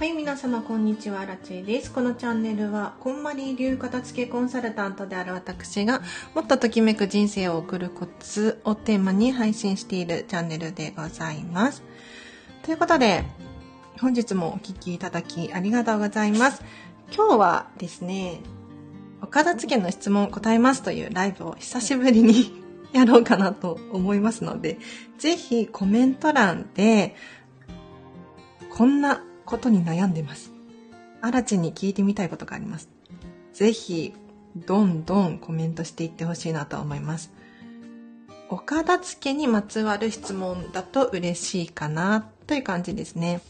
はい、皆様こんにちは、ラチェです。このチャンネルは、こんまり流片付けコンサルタントである私が、もっとときめく人生を送るコツをテーマに配信しているチャンネルでございます。ということで、本日もお聴きいただきありがとうございます。今日はですね、お片付けの質問答えますというライブを久しぶりにやろうかなと思いますので、ぜひコメント欄で、こんなことに悩んでます。アラチに聞いてみたいことがあります。ぜひ、どんどんコメントしていってほしいなと思います。お片付けにまつわる質問だと嬉しいかなという感じですね。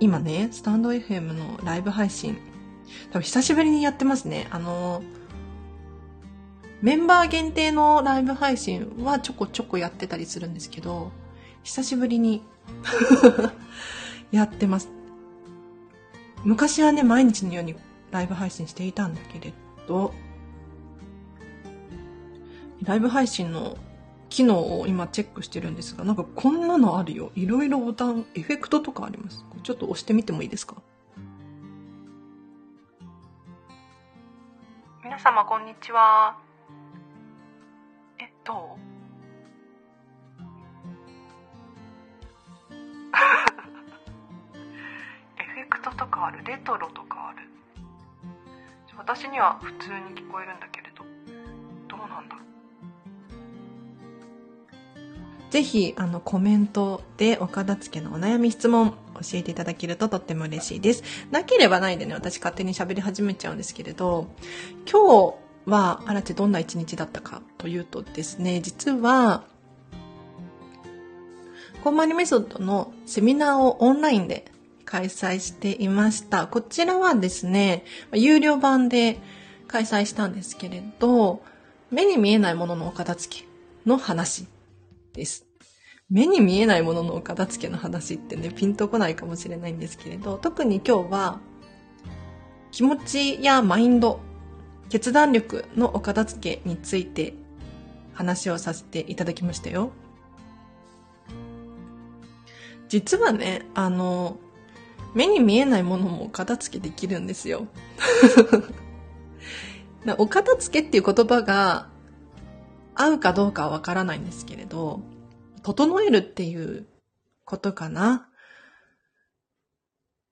今ね、スタンド FM のライブ配信、多分久しぶりにやってますね。あの、メンバー限定のライブ配信はちょこちょこやってたりするんですけど、久しぶりに やってます。昔はね、毎日のようにライブ配信していたんだけれど、ライブ配信の機能を今チェックしてるんですが、なんかこんなのあるよ。いろいろボタン、エフェクトとかあります。ちょっと押してみてもいいですか？皆様こんにちは。えっと、とかあるレトロとかある私には普通に聞こえるんだけれどどうなんだ？ろうぜひあのコメントでお片付けのお悩み質問教えていただけるととっても嬉しいです。なければないでね、私勝手に喋り始めちゃうんですけれど、今日は、あらちどんな一日だったかというとですね、実は、コンマリメソッドのセミナーをオンラインで開催していました。こちらはですね、有料版で開催したんですけれど、目に見えないもののお片付けの話です。目に見えないもののお片付けの話ってね、ピンとこないかもしれないんですけれど、特に今日は気持ちやマインド、決断力のお片付けについて話をさせていただきましたよ。実はね、あの、目に見えないものもお片付けできるんですよ。お片付けっていう言葉が合うかどうかはわからないんですけれど、整えるっていうことかな。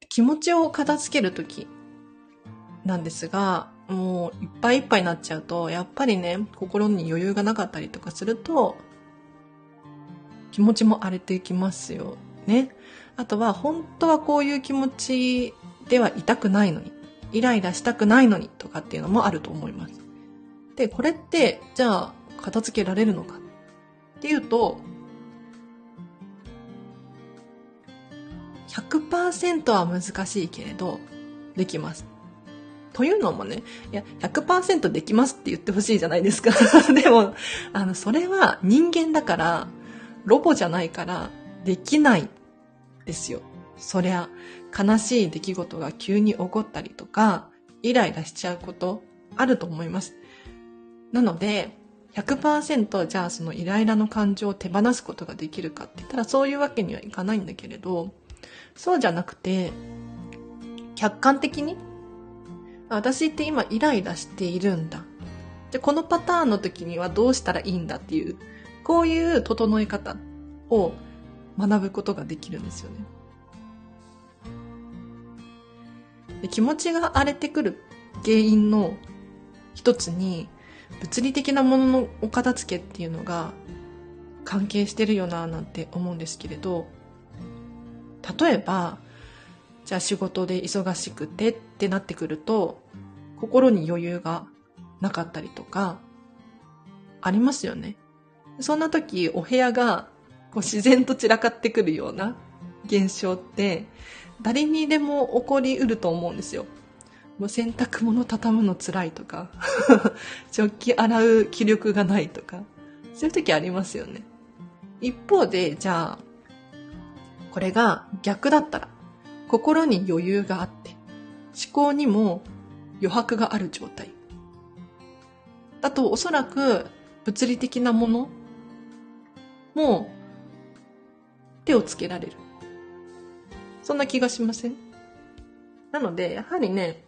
気持ちを片付けるときなんですが、もういっぱいいっぱいになっちゃうと、やっぱりね、心に余裕がなかったりとかすると、気持ちも荒れていきますよね。あとは、本当はこういう気持ちではいたくないのに、イライラしたくないのにとかっていうのもあると思います。で、これって、じゃあ、片付けられるのかっていうと、100%は難しいけれど、できます。というのもね、いや、100%できますって言ってほしいじゃないですか。でも、あの、それは人間だから、ロボじゃないから、できないですよ。そりゃ、悲しい出来事が急に起こったりとか、イライラしちゃうことあると思います。なので、100%じゃあそのイライラの感情を手放すことができるかって言ったらそういうわけにはいかないんだけれど、そうじゃなくて、客観的に、私って今イライラしているんだ。で、このパターンの時にはどうしたらいいんだっていう、こういう整え方を学ぶことができるんですよね。で気持ちが荒れてくる原因の一つに、物理的なもののお片付けっていうのが関係してるよななんて思うんですけれど、例えば、じゃあ仕事で忙しくてってなってくると、心に余裕がなかったりとか、ありますよね。そんな時、お部屋がこう自然と散らかってくるような現象って、誰にでも起こりうると思うんですよ。もう洗濯物畳むの辛いとか、食器洗う気力がないとか、そういう時ありますよね。一方で、じゃあ、これが逆だったら、心に余裕があって、思考にも余白がある状態。だとおそらく物理的なものも手をつけられる。そんな気がしません？なので、やはりね、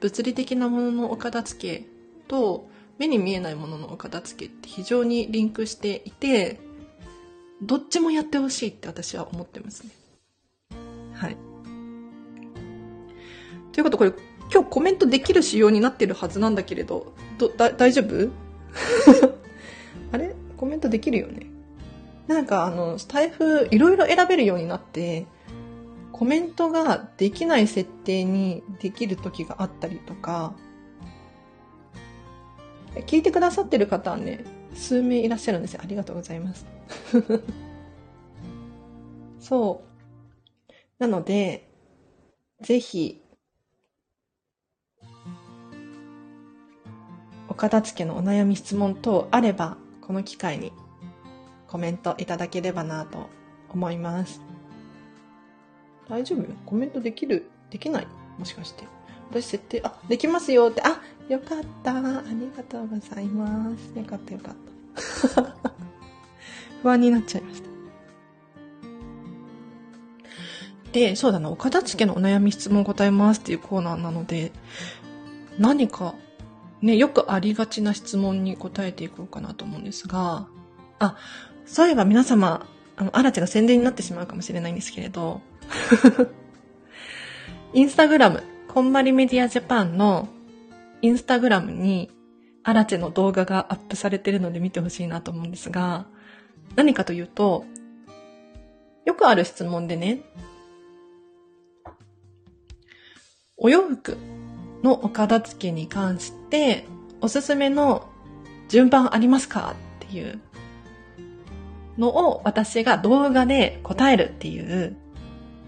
物理的なもののお片付けと、目に見えないもののお片付けって非常にリンクしていて、どっちもやってほしいって私は思ってますね。はい。ということこれ、今日コメントできる仕様になってるはずなんだけれど、ど、だ、大丈夫？あれ？コメントできるよね？なんかあの、スタイフいろいろ選べるようになって、コメントができない設定にできる時があったりとか、聞いてくださってる方はね、数名いらっしゃるんですよ。ありがとうございます。そう。なので、ぜひ、お片付けのお悩み質問等あれば、この機会にコメントいただければなと思います。大丈夫？コメントできる？できない？もしかして。私設定、あ、できますよって、あ、よかった。ありがとうございます。よかったよかった。不安になっちゃいました。で、そうだな、お片付けのお悩み質問答えますっていうコーナーなので、何か、ね、よくありがちな質問に答えていこうかなと思うんですが、あ、そういえば皆様、あの、アラチが宣伝になってしまうかもしれないんですけれど、インスタグラム、こんまりメディアジャパンのインスタグラムにアラチェの動画がアップされてるので見てほしいなと思うんですが、何かというと、よくある質問でね、お洋服のお片付けに関しておすすめの順番ありますかっていうのを私が動画で答えるっていう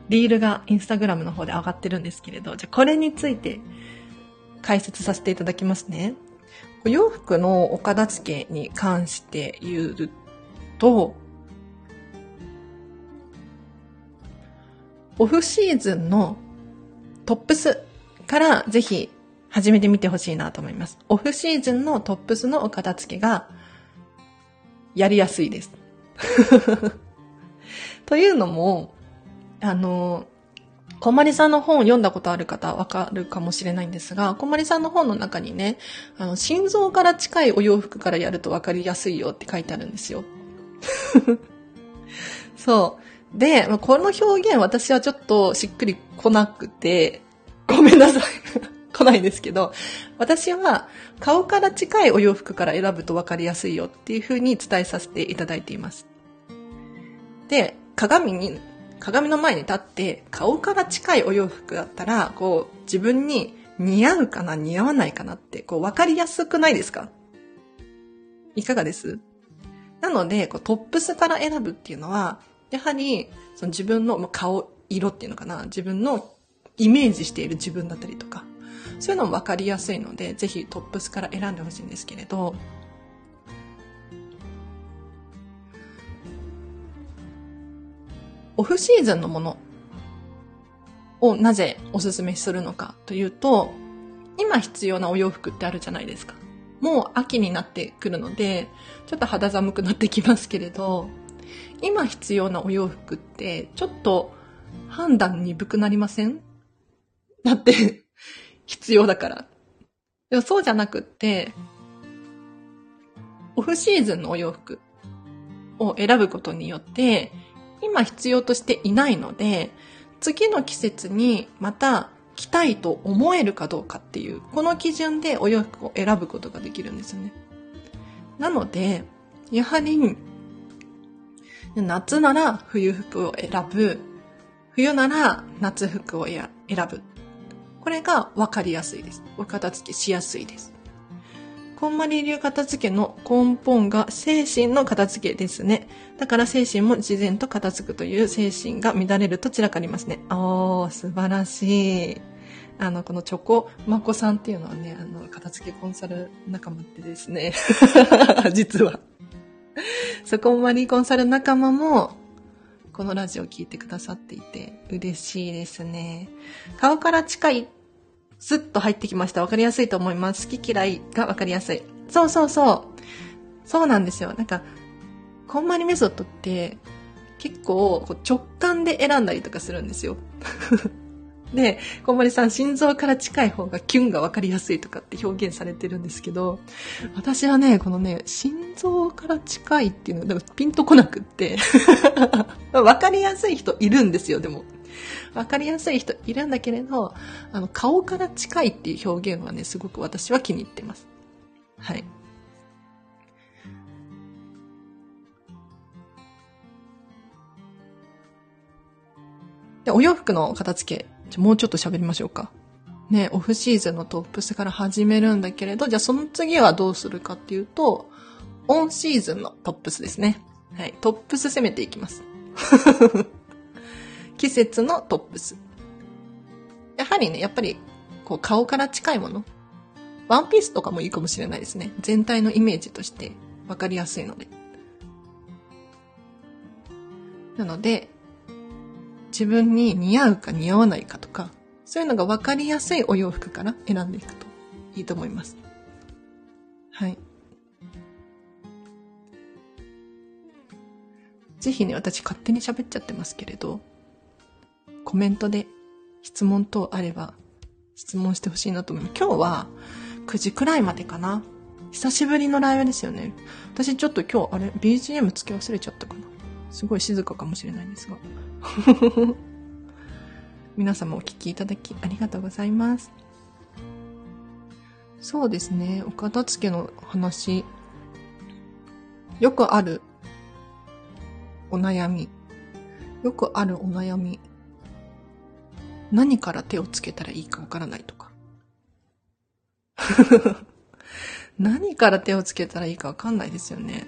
リールがインスタグラムの方で上がってるんですけれど、じゃあこれについて解説させていただきますね。お洋服のお片付けに関して言うと、オフシーズンのトップスからぜひ始めてみてほしいなと思います。オフシーズンのトップスのお片付けがやりやすいです。というのも、あの、こまりさんの本を読んだことある方わかるかもしれないんですが、こまりさんの本の中にね、あの、心臓から近いお洋服からやるとわかりやすいよって書いてあるんですよ。そう。で、この表現私はちょっとしっくりこなくて、ごめんなさい。来ないんですけど、私は顔から近いお洋服から選ぶと分かりやすいよっていう風に伝えさせていただいています。で、鏡に、鏡の前に立って顔から近いお洋服だったら、こう自分に似合うかな似合わないかなってこう分かりやすくないですか？いかがです？なので、こうトップスから選ぶっていうのは、やはりその自分の顔色っていうのかな自分のイメージしている自分だったりとか、そういうのも分かりやすいので、ぜひトップスから選んでほしいんですけれど、オフシーズンのものをなぜおすすめするのかというと、今必要なお洋服ってあるじゃないですか。もう秋になってくるので、ちょっと肌寒くなってきますけれど、今必要なお洋服ってちょっと判断鈍くなりません？だって必要だから。でもそうじゃなくって、オフシーズンのお洋服を選ぶことによって、今必要としていないので、次の季節にまた着たいと思えるかどうかっていう、この基準でお洋服を選ぶことができるんですよね。なので、やはり、夏なら冬服を選ぶ、冬なら夏服を選ぶこれが分かりやすいです。お片付けしやすいです。こんまり流片付けの根本が精神の片付けですね。だから精神も自然と片付くという精神が乱れると散らかりますね。おー、素晴らしい。あの、このチョコマコさんっていうのはね、あの、片付けコンサル仲間ってですね。実は。そこまりコンサル仲間も、このラジオを聞いてくださっていて嬉しいですね。顔から近い、スッと入ってきました。わかりやすいと思います。好き嫌いがわかりやすい。そうそうそう。そうなんですよ。なんか、こんまりメソッドって、結構直感で選んだりとかするんですよ。で、小森さん、心臓から近い方がキュンがわかりやすいとかって表現されてるんですけど、私はね、このね、心臓から近いっていうのがピンとこなくって、わかりやすい人いるんですよ、でも。わかりやすい人いるんだけれど、あの、顔から近いっていう表現はね、すごく私は気に入ってます。はい。で、お洋服の片付け、じゃもうちょっと喋りましょうか。ね、オフシーズンのトップスから始めるんだけれど、じゃあその次はどうするかっていうと、オンシーズンのトップスですね。はい、トップス攻めていきます。季節のトップス。やはりね、やっぱり、こう顔から近いもの。ワンピースとかもいいかもしれないですね。全体のイメージとしてわかりやすいので。なので、自分に似合うか似合わないかとか、そういうのが分かりやすいお洋服から選んでいくといいと思います。はい。ぜひね、私勝手に喋っちゃってますけれど、コメントで質問等あれば質問してほしいなと思います。今日は9時くらいまでかな。久しぶりのライブですよね。私ちょっと今日あれ BGM つけ忘れちゃったかな。すごい静かかもしれないんですが。皆様お聞きいただきありがとうございます。そうですね、お片付けの話。よくあるお悩み。よくあるお悩み。何から手をつけたらいいかわからないとか。何から手をつけたらいいかわかんないですよね。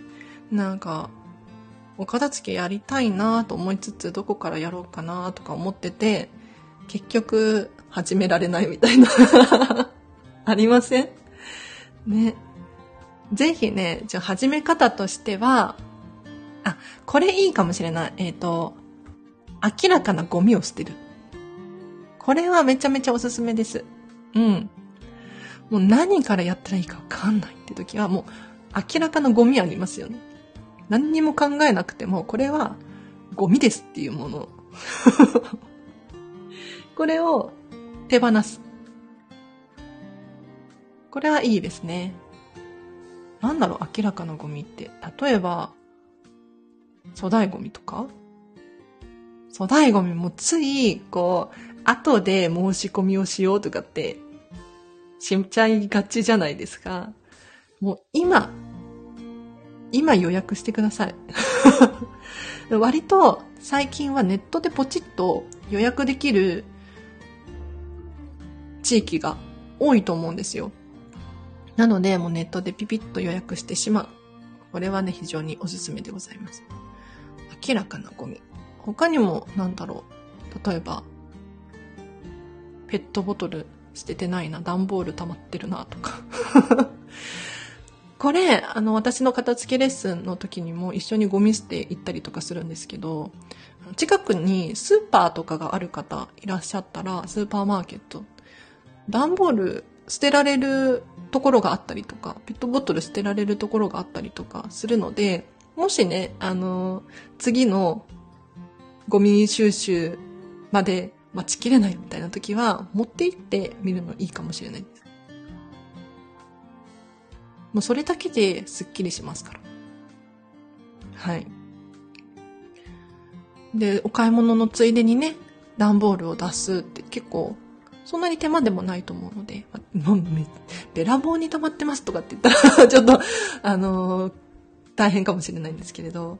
なんか、お片付けやりたいなと思いつつ、どこからやろうかなとか思ってて、結局、始められないみたいな ありません？ね。ぜひね、じゃ始め方としては、あ、これいいかもしれない。えっ、ー、と、明らかなゴミを捨てる。これはめちゃめちゃおすすめです。うん。もう何からやったらいいかわかんないって時は、もう明らかなゴミありますよね。何にも考えなくても、これはゴミですっていうもの。これを手放す。これはいいですね。なんだろう、明らかなゴミって。例えば、粗大ゴミとか？粗大ゴミもつい、こう、後で申し込みをしようとかって、しちゃいがちじゃないですか。もう今、今予約してください。割と最近はネットでポチッと予約できる地域が多いと思うんですよ。なので、もうネットでピピッと予約してしまう。これはね、非常におすすめでございます。明らかなゴミ。他にも、なんだろう。例えば、ペットボトル捨ててないな、段ボール溜まってるな、とか。これ、あの、私の片付けレッスンの時にも一緒にゴミ捨て行ったりとかするんですけど、近くにスーパーとかがある方いらっしゃったら、スーパーマーケット、段ボール捨てられるところがあったりとか、ペットボトル捨てられるところがあったりとかするので、もしね、あの、次のゴミ収集まで待ちきれないみたいな時は、持って行ってみるのいいかもしれないです。もうそれだけですっきりしますから。はい。で、お買い物のついでにね、段ボールを出すって結構、そんなに手間でもないと思うので、べらぼうに溜まってますとかって言ったら ちょっと、あのー、大変かもしれないんですけれど、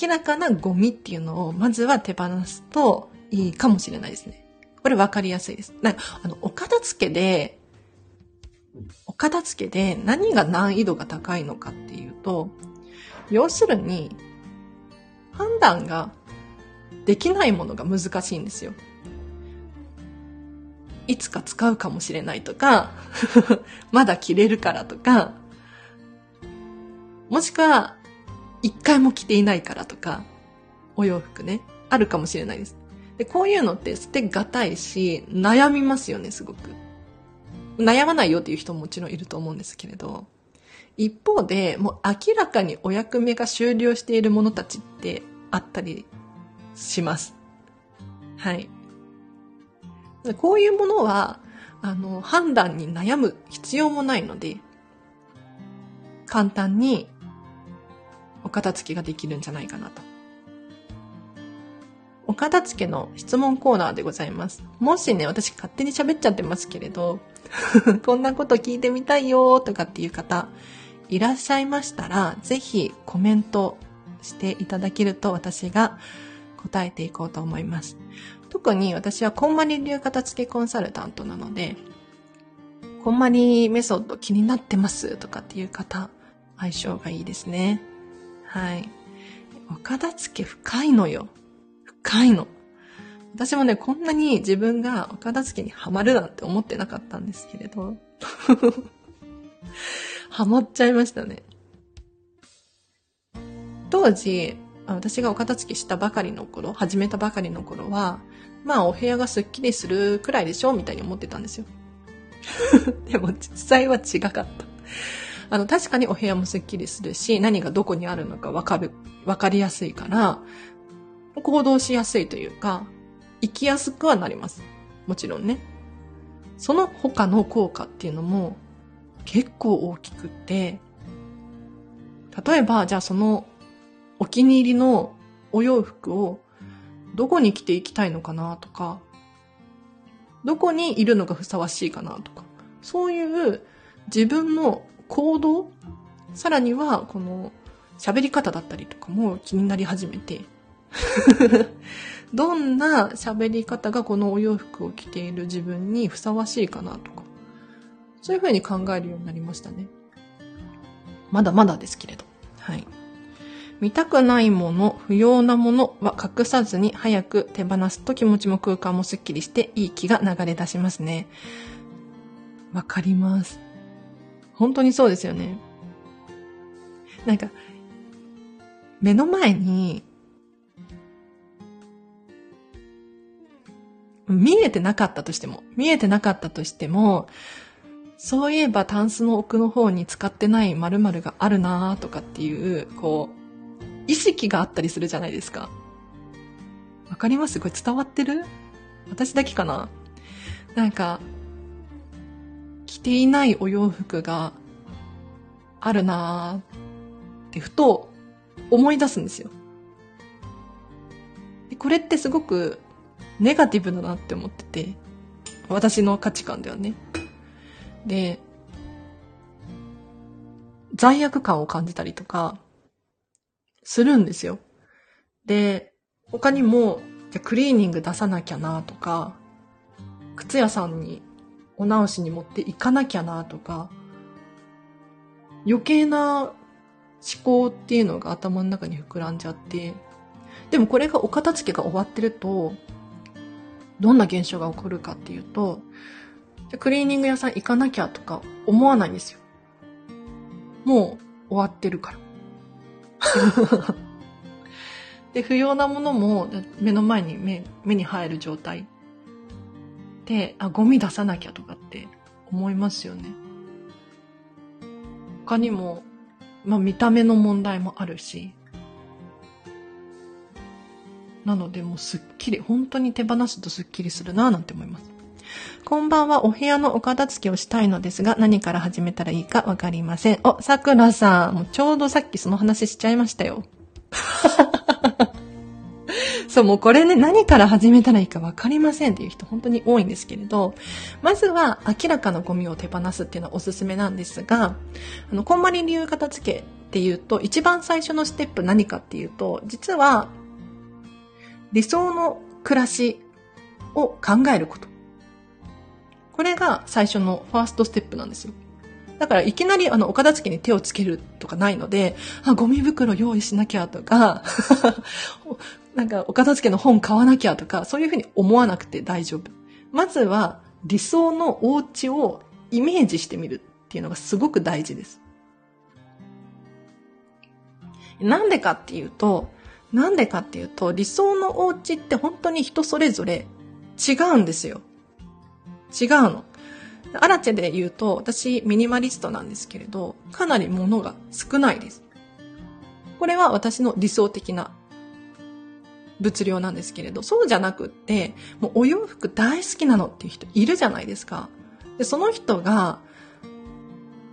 明らかなゴミっていうのをまずは手放すといいかもしれないですね。これ分かりやすいです。なんか、あの、お片付けで、お片付けで何が難易度が高いのかっていうと、要するに、判断ができないものが難しいんですよ。いつか使うかもしれないとか、まだ着れるからとか、もしくは、一回も着ていないからとか、お洋服ね、あるかもしれないです。で、こういうのって捨てがたいし、悩みますよね、すごく。悩まないよっていう人ももちろんいると思うんですけれど、一方で、もう明らかにお役目が終了しているものたちってあったりします。はい。こういうものは、あの、判断に悩む必要もないので、簡単にお片付けができるんじゃないかなと。お片付けの質問コーナーでございます。もしね、私勝手に喋っちゃってますけれど、こんなこと聞いてみたいよとかっていう方、いらっしゃいましたら、ぜひコメントしていただけると私が答えていこうと思います。特に私はこんまり流片付けコンサルタントなので、こんまりメソッド気になってますとかっていう方、相性がいいですね。はい。お片付け深いのよ。深いの。私もね、こんなに自分がお片付けにハマるなんて思ってなかったんですけれど。ハマっちゃいましたね。当時、私がお片付けしたばかりの頃、始めたばかりの頃は、まあお部屋がスッキリするくらいでしょみたいに思ってたんですよ。でも実際は違かった。あの、確かにお部屋もスッキリするし、何がどこにあるのかわかる、わかりやすいから、行動しやすいというか、生きやすくはなります。もちろんね。その他の効果っていうのも結構大きくて、例えば、じゃあそのお気に入りのお洋服をどこに着ていきたいのかなとか、どこにいるのがふさわしいかなとか、そういう自分の行動、さらにはこの喋り方だったりとかも気になり始めて、どんな喋り方がこのお洋服を着ている自分にふさわしいかなとか、そういうふうに考えるようになりましたね。まだまだですけれど。はい。見たくないもの、不要なものは隠さずに早く手放すと気持ちも空間もスッキリしていい気が流れ出しますね。わかります。本当にそうですよね。なんか、目の前に、見えてなかったとしても、見えてなかったとしても、そういえばタンスの奥の方に使ってない〇〇があるなとかっていう、こう、意識があったりするじゃないですか。わかります？これ伝わってる？私だけかな？なんか、着ていないお洋服があるなってふと思い出すんですよ。でこれってすごくネガティブだなって思ってて、私の価値観ではね。で、罪悪感を感じたりとか、するんですよ。で、他にも、クリーニング出さなきゃなとか、靴屋さんにお直しに持っていかなきゃなとか、余計な思考っていうのが頭の中に膨らんじゃって、でもこれがお片付けが終わってると、どんな現象が起こるかっていうと、クリーニング屋さん行かなきゃとか思わないんですよ。もう終わってるから。で、不要なものも目の前に目目に入る状態で、あ、ゴミ出さなきゃとかって思いますよね。他にも、まあ見た目の問題もあるし、なのでもうすっきり、本当に手放すとすっきりするなぁなんて思います。こんばんは、お部屋のお片付けをしたいのですが、何から始めたらいいかわかりません。お、さくらさん、もうちょうどさっきその話しちゃいましたよ。そう、もうこれね、何から始めたらいいかわかりませんっていう人本当に多いんですけれど、まずは明らかなゴミを手放すっていうのはおすすめなんですが、あの、こんまり流片付けっていうと、一番最初のステップ何かっていうと、実は、理想の暮らしを考えること。これが最初のファーストステップなんですよ。だからいきなりあの、お片付けに手をつけるとかないので、あ、ゴミ袋用意しなきゃとか、なんかお片付けの本買わなきゃとか、そういうふうに思わなくて大丈夫。まずは理想のお家をイメージしてみるっていうのがすごく大事です。なんでかっていうと、なんでかっていうと、理想のお家って本当に人それぞれ違うんですよ。違うの。アラチェで言うと、私ミニマリストなんですけれど、かなり物が少ないです。これは私の理想的な物量なんですけれど、そうじゃなくって、もうお洋服大好きなのっていう人いるじゃないですか。で、その人が、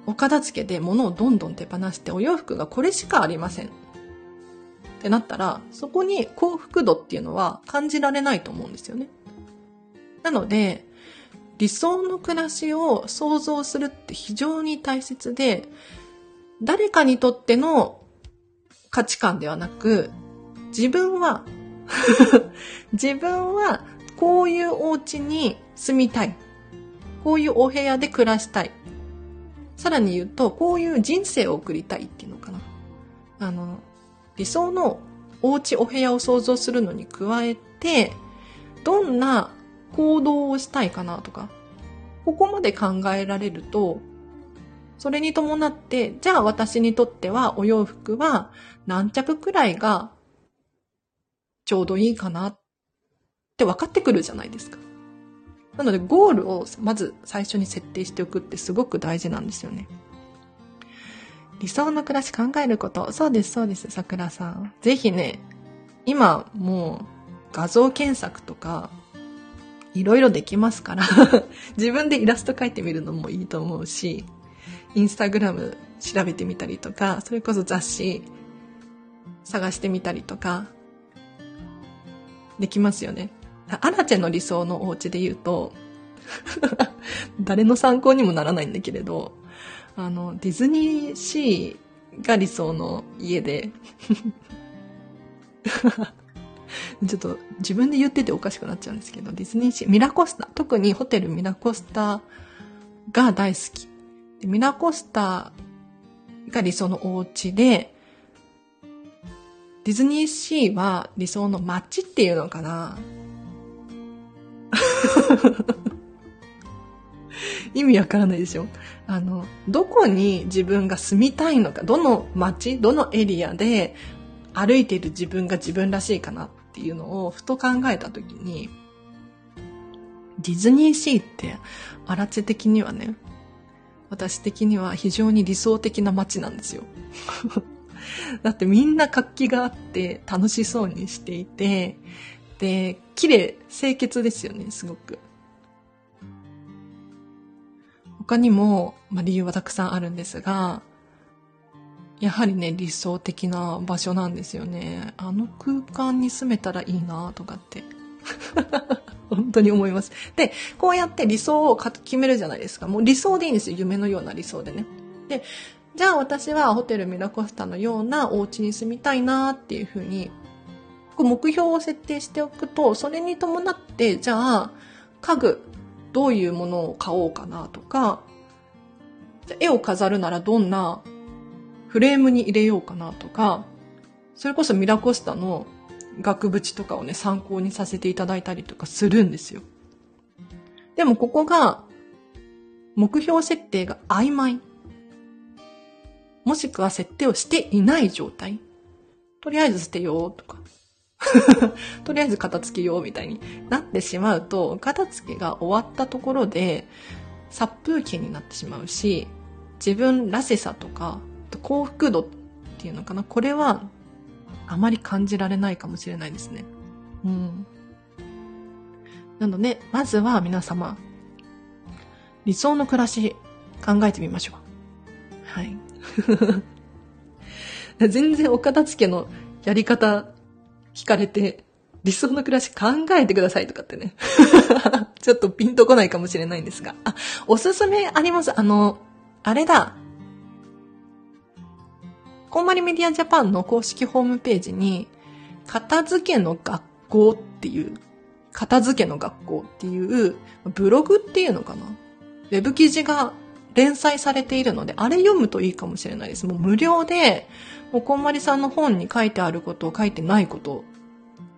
お片付けで物をどんどん手放してお洋服がこれしかありません。ってなったら、そこに幸福度っていうのは感じられないと思うんですよね。なので、理想の暮らしを想像するって非常に大切で、誰かにとっての価値観ではなく、自分は 自分はこういうお家に住みたい。こういうお部屋で暮らしたい。さらに言うと、こういう人生を送りたいっていうのかな。あの、理想のお家お部屋を想像するのに加えて、どんな行動をしたいかなとか、ここまで考えられると、それに伴って、じゃあ私にとってはお洋服は何着くらいがちょうどいいかなって分かってくるじゃないですか。なのでゴールをまず最初に設定しておくってすごく大事なんですよね。理想の暮らし考えること。そうです、そうです、桜さん。ぜひね、今もう画像検索とかいろいろできますから 自分でイラスト描いてみるのもいいと思うし、インスタグラム調べてみたりとか、それこそ雑誌探してみたりとか、できますよね。アラチェの理想のお家で言うと 誰の参考にもならないんだけれど、あの、ディズニーシーが理想の家で。ちょっと自分で言ってておかしくなっちゃうんですけど、ディズニーシー、ミラコスタ、特にホテルミラコスタが大好き。ミラコスタが理想のお家で、ディズニーシーは理想の街っていうのかな。意味わからないでしょあの、どこに自分が住みたいのか、どの街、どのエリアで歩いている自分が自分らしいかなっていうのをふと考えたときに、ディズニーシーって、アラチェ的にはね、私的には非常に理想的な街なんですよ。だってみんな活気があって楽しそうにしていて、で、綺麗、清潔ですよね、すごく。他にも、まあ、理由はたくさんあるんですが、やはりね、理想的な場所なんですよね。あの空間に住めたらいいなとかって。本当に思います。で、こうやって理想を決めるじゃないですか。もう理想でいいんですよ。夢のような理想でね。で、じゃあ私はホテルミラコスタのようなお家に住みたいなっていうふうに、目標を設定しておくと、それに伴って、じゃあ、家具、どういうものを買おうかなとか、絵を飾るならどんなフレームに入れようかなとか、それこそミラコスタの額縁とかをね、参考にさせていただいたりとかするんですよ。でもここが、目標設定が曖昧。もしくは設定をしていない状態。とりあえず捨てようとか。とりあえず片付けようみたいになってしまうと、片付けが終わったところで殺風景になってしまうし、自分らしさとか幸福度っていうのかな。これはあまり感じられないかもしれないですね。うん。なので、まずは皆様、理想の暮らし考えてみましょう。はい。全然お片付けのやり方聞かれて、理想の暮らし考えてくださいとかってね。ちょっとピンとこないかもしれないんですが。あ、おすすめあります。あの、あれだ。コンマリメディアジャパンの公式ホームページに、片付けの学校っていう、片付けの学校っていう、ブログっていうのかなウェブ記事が連載されているので、あれ読むといいかもしれないです。もう無料で、もうこんまりさんの本に書いてあることを、書いてないことを、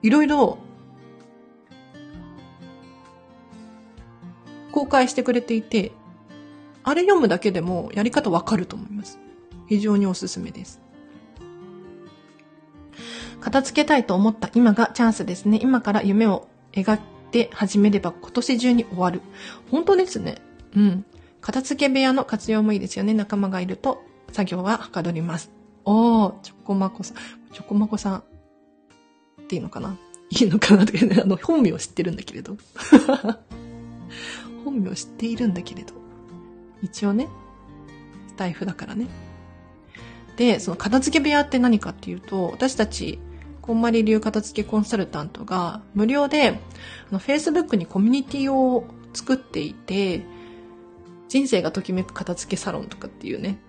いろいろ公開してくれていて、あれ読むだけでもやり方わかると思います。非常におすすめです。片付けたいと思った今がチャンスですね。今から夢を描いて始めれば今年中に終わる。本当ですね。うん。片付け部屋の活用もいいですよね。仲間がいると作業ははかどります。おー、チョコマコさん。チョコマコさんっていうのかな？いいのかな？とかね、あの、本名を知ってるんだけれど。本名を知っているんだけれど。一応ね、スタイフだからね。で、その片付け部屋って何かっていうと、私たち、こんまり流片付けコンサルタントが無料で、あの、Facebook にコミュニティを作っていて、人生がときめく片付けサロンとかっていうね。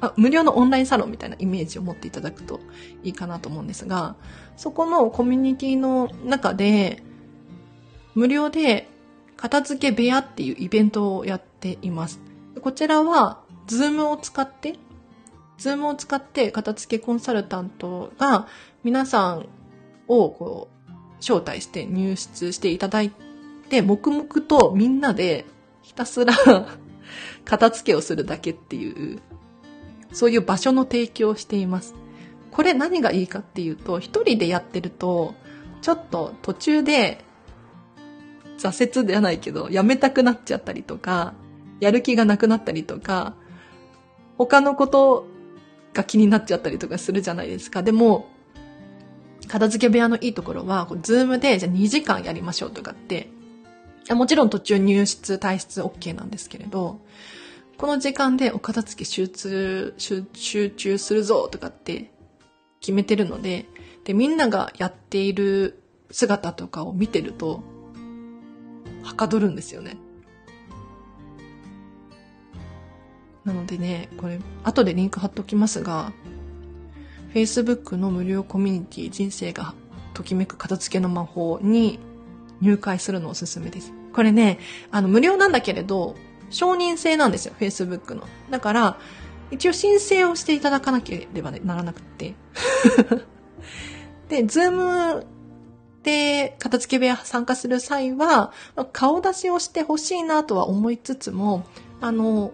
あ無料のオンラインサロンみたいなイメージを持っていただくといいかなと思うんですが、そこのコミュニティの中で、無料で片付け部屋っていうイベントをやっています。こちらは、Zoom を使って、 Zoom を使って片付けコンサルタントが皆さんをこう招待して入室していただいて、黙々とみんなでひたすら 片付けをするだけっていう、そういう場所の提供をしています。これ何がいいかっていうと、一人でやってると、ちょっと途中で挫折ではないけど、やめたくなっちゃったりとか、やる気がなくなったりとか、他のことが気になっちゃったりとかするじゃないですか。でも、片付け部屋のいいところは、ズームでじゃあ2時間やりましょうとかってもちろん途中入室、退出 OK なんですけれど、この時間でお片付け集中、集中するぞとかって決めてるので、で、みんながやっている姿とかを見てると、はかどるんですよね。なのでね、これ、後でリンク貼っときますが、Facebook の無料コミュニティ人生がときめく片付けの魔法に入会するのおすすめです。これね、あの、無料なんだけれど、承認制なんですよ、Facebook の。だから、一応申請をしていただかなければならなくて。で、 Zoomで片付け部屋参加する際は、顔出しをしてほしいなとは思いつつも、あの、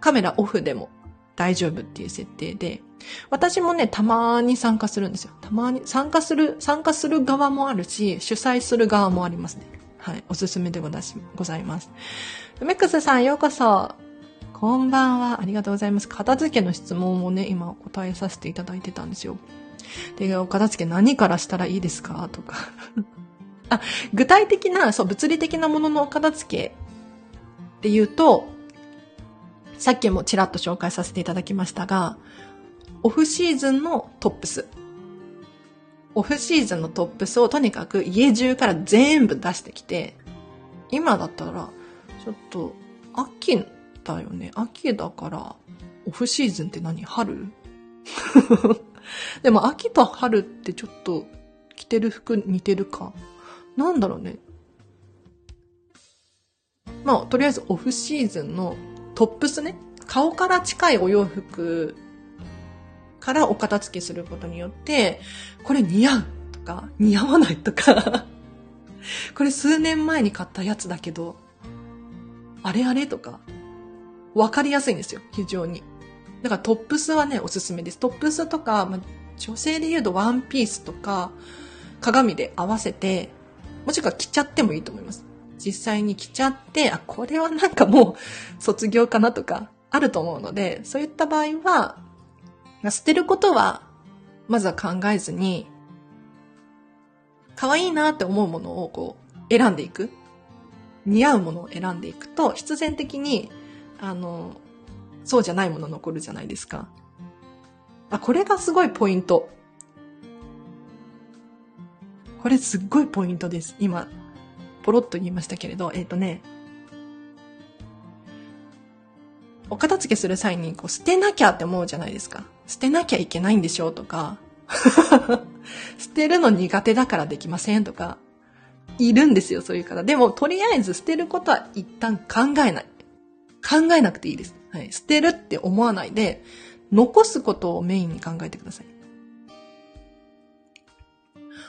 カメラオフでも大丈夫っていう設定で、私もね、たまに参加するんですよ。たまに参加する、参加する側もあるし、主催する側もありますね。はい、おすすめでございます。メックスさんようこそ。こんばんは。ありがとうございます。片付けの質問をね、今答えさせていただいてたんですよ。で、お片付け何からしたらいいですか？とか。あ、具体的な、そう、物理的なもののお片付けっていうと、さっきもちらっと紹介させていただきましたが、オフシーズンのトップス。オフシーズンのトップスをとにかく家中から全部出してきて、今だったら、ちょっと、秋だよね。秋だから、オフシーズンって何？春？でも秋と春ってちょっと着てる服似てるか。なんだろうね。まあ、とりあえずオフシーズンのトップスね。顔から近いお洋服からお片付けすることによって、これ似合うとか、似合わないとか これ数年前に買ったやつだけど、あれあれとか、わかりやすいんですよ、非常に。だからトップスはね、おすすめです。トップスとか、まあ、女性で言うとワンピースとか、鏡で合わせて、もしくは着ちゃってもいいと思います。実際に着ちゃって、あ、これはなんかもう卒業かなとか、あると思うので、そういった場合は、捨てることは、まずは考えずに、可愛いなって思うものをこう、選んでいく。似合うものを選んでいくと、必然的に、あの、そうじゃないもの残るじゃないですか。あ、これがすごいポイント。これすっごいポイントです。今、ポロッと言いましたけれど、えっ、ー、とね、お片付けする際にこう捨てなきゃって思うじゃないですか。捨てなきゃいけないんでしょうとか、捨てるの苦手だからできませんとか、いるんですよ、そういう方。でも、とりあえず捨てることは一旦考えない。考えなくていいです。はい。捨てるって思わないで、残すことをメインに考えてください。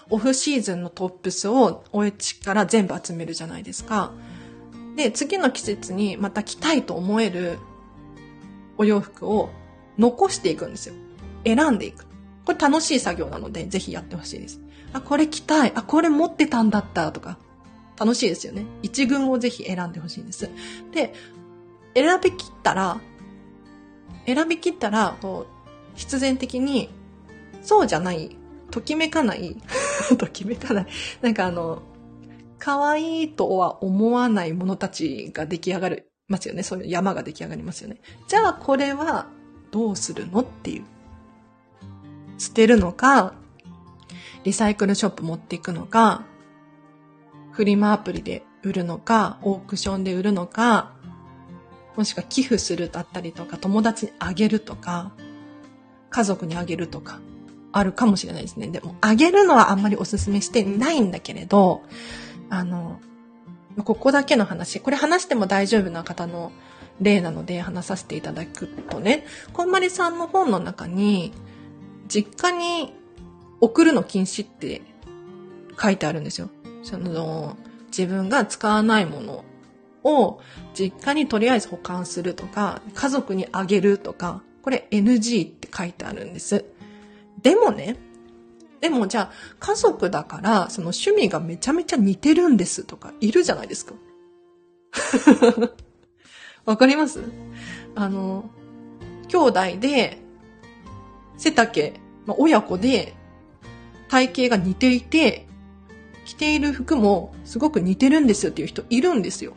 オフシーズンのトップスをお家から全部集めるじゃないですか。で、次の季節にまた着たいと思えるお洋服を残していくんですよ。選んでいく。これ楽しい作業なので、ぜひやってほしいです。あ、これ着たい。あ、これ持ってたんだったとか。楽しいですよね。一群をぜひ選んでほしいんです。で、選びきったら、選びきったら、こう、必然的に、そうじゃないときめかない ときめかない。なんかあの、可愛いとは思わないものたちが出来上がる、ますよね。そういう山が出来上がりますよね。じゃあこれはどうするのっていう。捨てるのか、リサイクルショップ持っていくのか、フリマアプリで売るのか、オークションで売るのか、もしくは寄付するだったりとか、友達にあげるとか、家族にあげるとか、あるかもしれないですね。でも、あげるのはあんまりお勧めしてないんだけれど、あの、ここだけの話、これ話しても大丈夫な方の例なので話させていただくとね、こんまりさんの本の中に、実家に送るの禁止って書いてあるんですよ。その、自分が使わないものを実家にとりあえず保管するとか、家族にあげるとか、これ NG って書いてあるんです。でもね、でもじゃあ家族だからその趣味がめちゃめちゃ似てるんですとかいるじゃないですか。わかります？あの、兄弟で、背丈、まあ、親子で体型が似ていて、着ている服もすごく似てるんですよっていう人いるんですよ。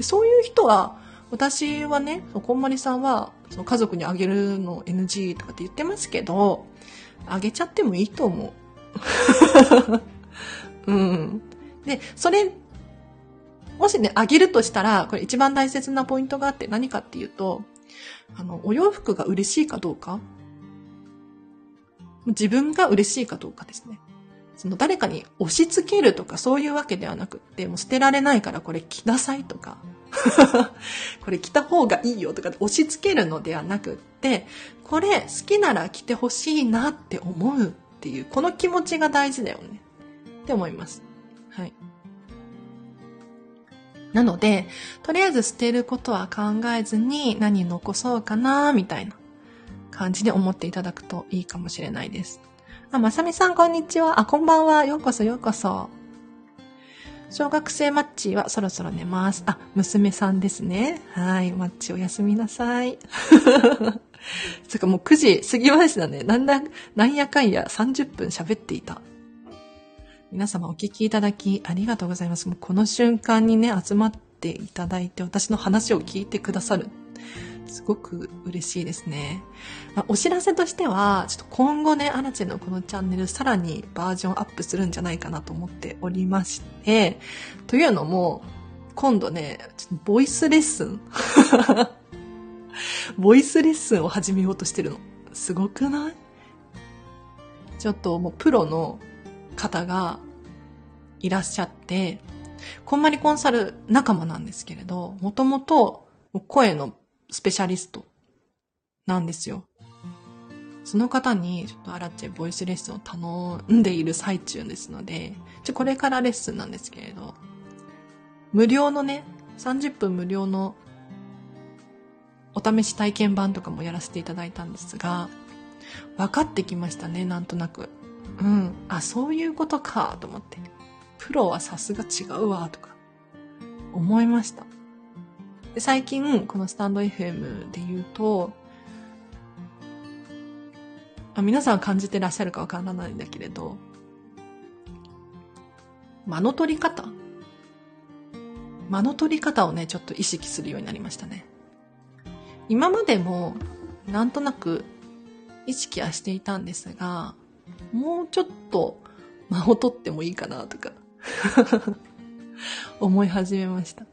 そういう人は、私はね、こんまりさんは、その家族にあげるの NG とかって言ってますけど、あげちゃってもいいと思う。うん。で、それ、もしね、あげるとしたら、これ一番大切なポイントがあって何かっていうと、あの、お洋服が嬉しいかどうか自分が嬉しいかどうかですね。その誰かに押し付けるとかそういうわけではなくって、もう捨てられないからこれ着なさいとか、これ着た方がいいよとか押し付けるのではなくって、これ好きなら着てほしいなって思うっていう、この気持ちが大事だよね。って思います。はい。なので、とりあえず捨てることは考えずに何残そうかなみたいな感じで思っていただくといいかもしれないです。あ、まさみさんこんにちは。あ、こんばんは。ようこそようこそ。小学生マッチはそろそろ寝ます。あ、娘さんですね。はい。マッチおやすみなさい。そかもう9時過ぎましたね。なんだ、なんやかんや30分喋っていた。皆様お聞きいただきありがとうございます。もうこの瞬間にね、集まっていただいて私の話を聞いてくださるすごく嬉しいですね。まあ、お知らせとしては、ちょっと今後ね、アラチェのこのチャンネルさらにバージョンアップするんじゃないかなと思っておりまして、というのも、今度ね、ちょっとボイスレッスン ボイスレッスンを始めようとしてるの。すごくない？ちょっともうプロの方がいらっしゃって、こんまりコンサル仲間なんですけれど、もともと声のスペシャリストなんですよ。その方に、ちょっとアラチェボイスレッスンを頼んでいる最中ですので、ちょ、これからレッスンなんですけれど、無料のね、30分無料のお試し体験版とかもやらせていただいたんですが、分かってきましたね、なんとなく。うん。あ、そういうことか、と思って。プロはさすが違うわ、とか、思いました。で最近、このスタンド FM で言うと、あ皆さん感じてらっしゃるかわからないんだけれど、間の取り方？間の取り方をね、ちょっと意識するようになりましたね。今までも、なんとなく意識はしていたんですが、もうちょっと間を取ってもいいかなとか 思い始めました。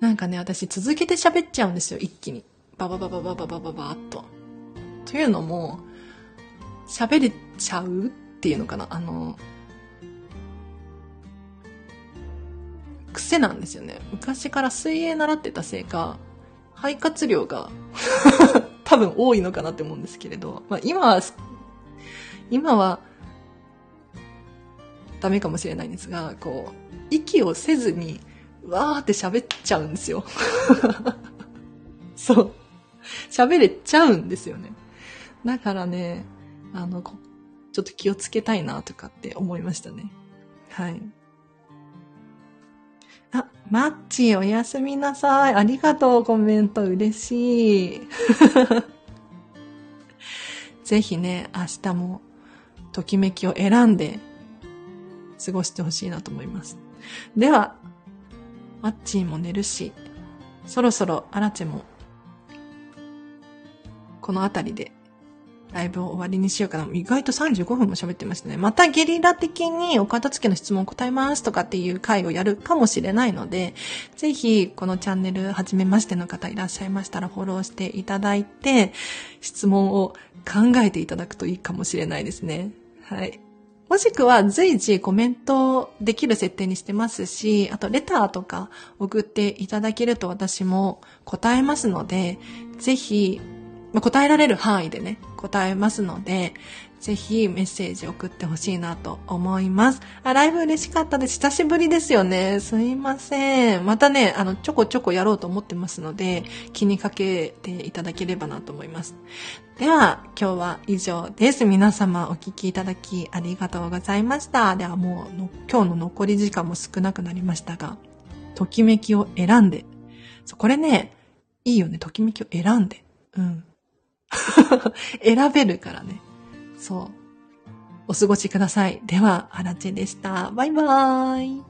なんかね、私続けて喋っちゃうんですよ、一気に。バババババババババっと。というのも、喋れちゃうっていうのかな。あの、癖なんですよね。昔から水泳習ってたせいか、肺活量が 多分多いのかなって思うんですけれど、まあ今は、今は、ダメかもしれないんですが、こう、息をせずにわーって喋っちゃうんですよ。そう。喋れちゃうんですよね。だからね、あの、ちょっと気をつけたいなとかって思いましたね。はい。あ、マッチおやすみなさい。ありがとう、コメント。嬉しい。ぜひね、明日もときめきを選んで過ごしてほしいなと思います。では、マッチーも寝るし、そろそろアラチェも、このあたりでライブを終わりにしようかな。意外と35分も喋ってましたね。またゲリラ的にお片付けの質問を答えますとかっていう回をやるかもしれないので、ぜひこのチャンネル初めましての方いらっしゃいましたらフォローしていただいて、質問を考えていただくといいかもしれないですね。はい。もしくは随時コメントできる設定にしてますし、あとレターとか送っていただけると私も答えますので、ぜひまあ、答えられる範囲でね、答えますので、ぜひメッセージ送ってほしいなと思います。あ、ライブ嬉しかったです。久しぶりですよね。すいません。またね、あの、ちょこちょこやろうと思ってますので、気にかけていただければなと思います。では、今日は以上です。皆様お聞きいただきありがとうございました。ではもう今日の残り時間も少なくなりましたが、ときめきを選んで。そう、これね、いいよね。ときめきを選んで。うん。選べるからね。そう。お過ごしください。では、アラチェでした。バイバーイ。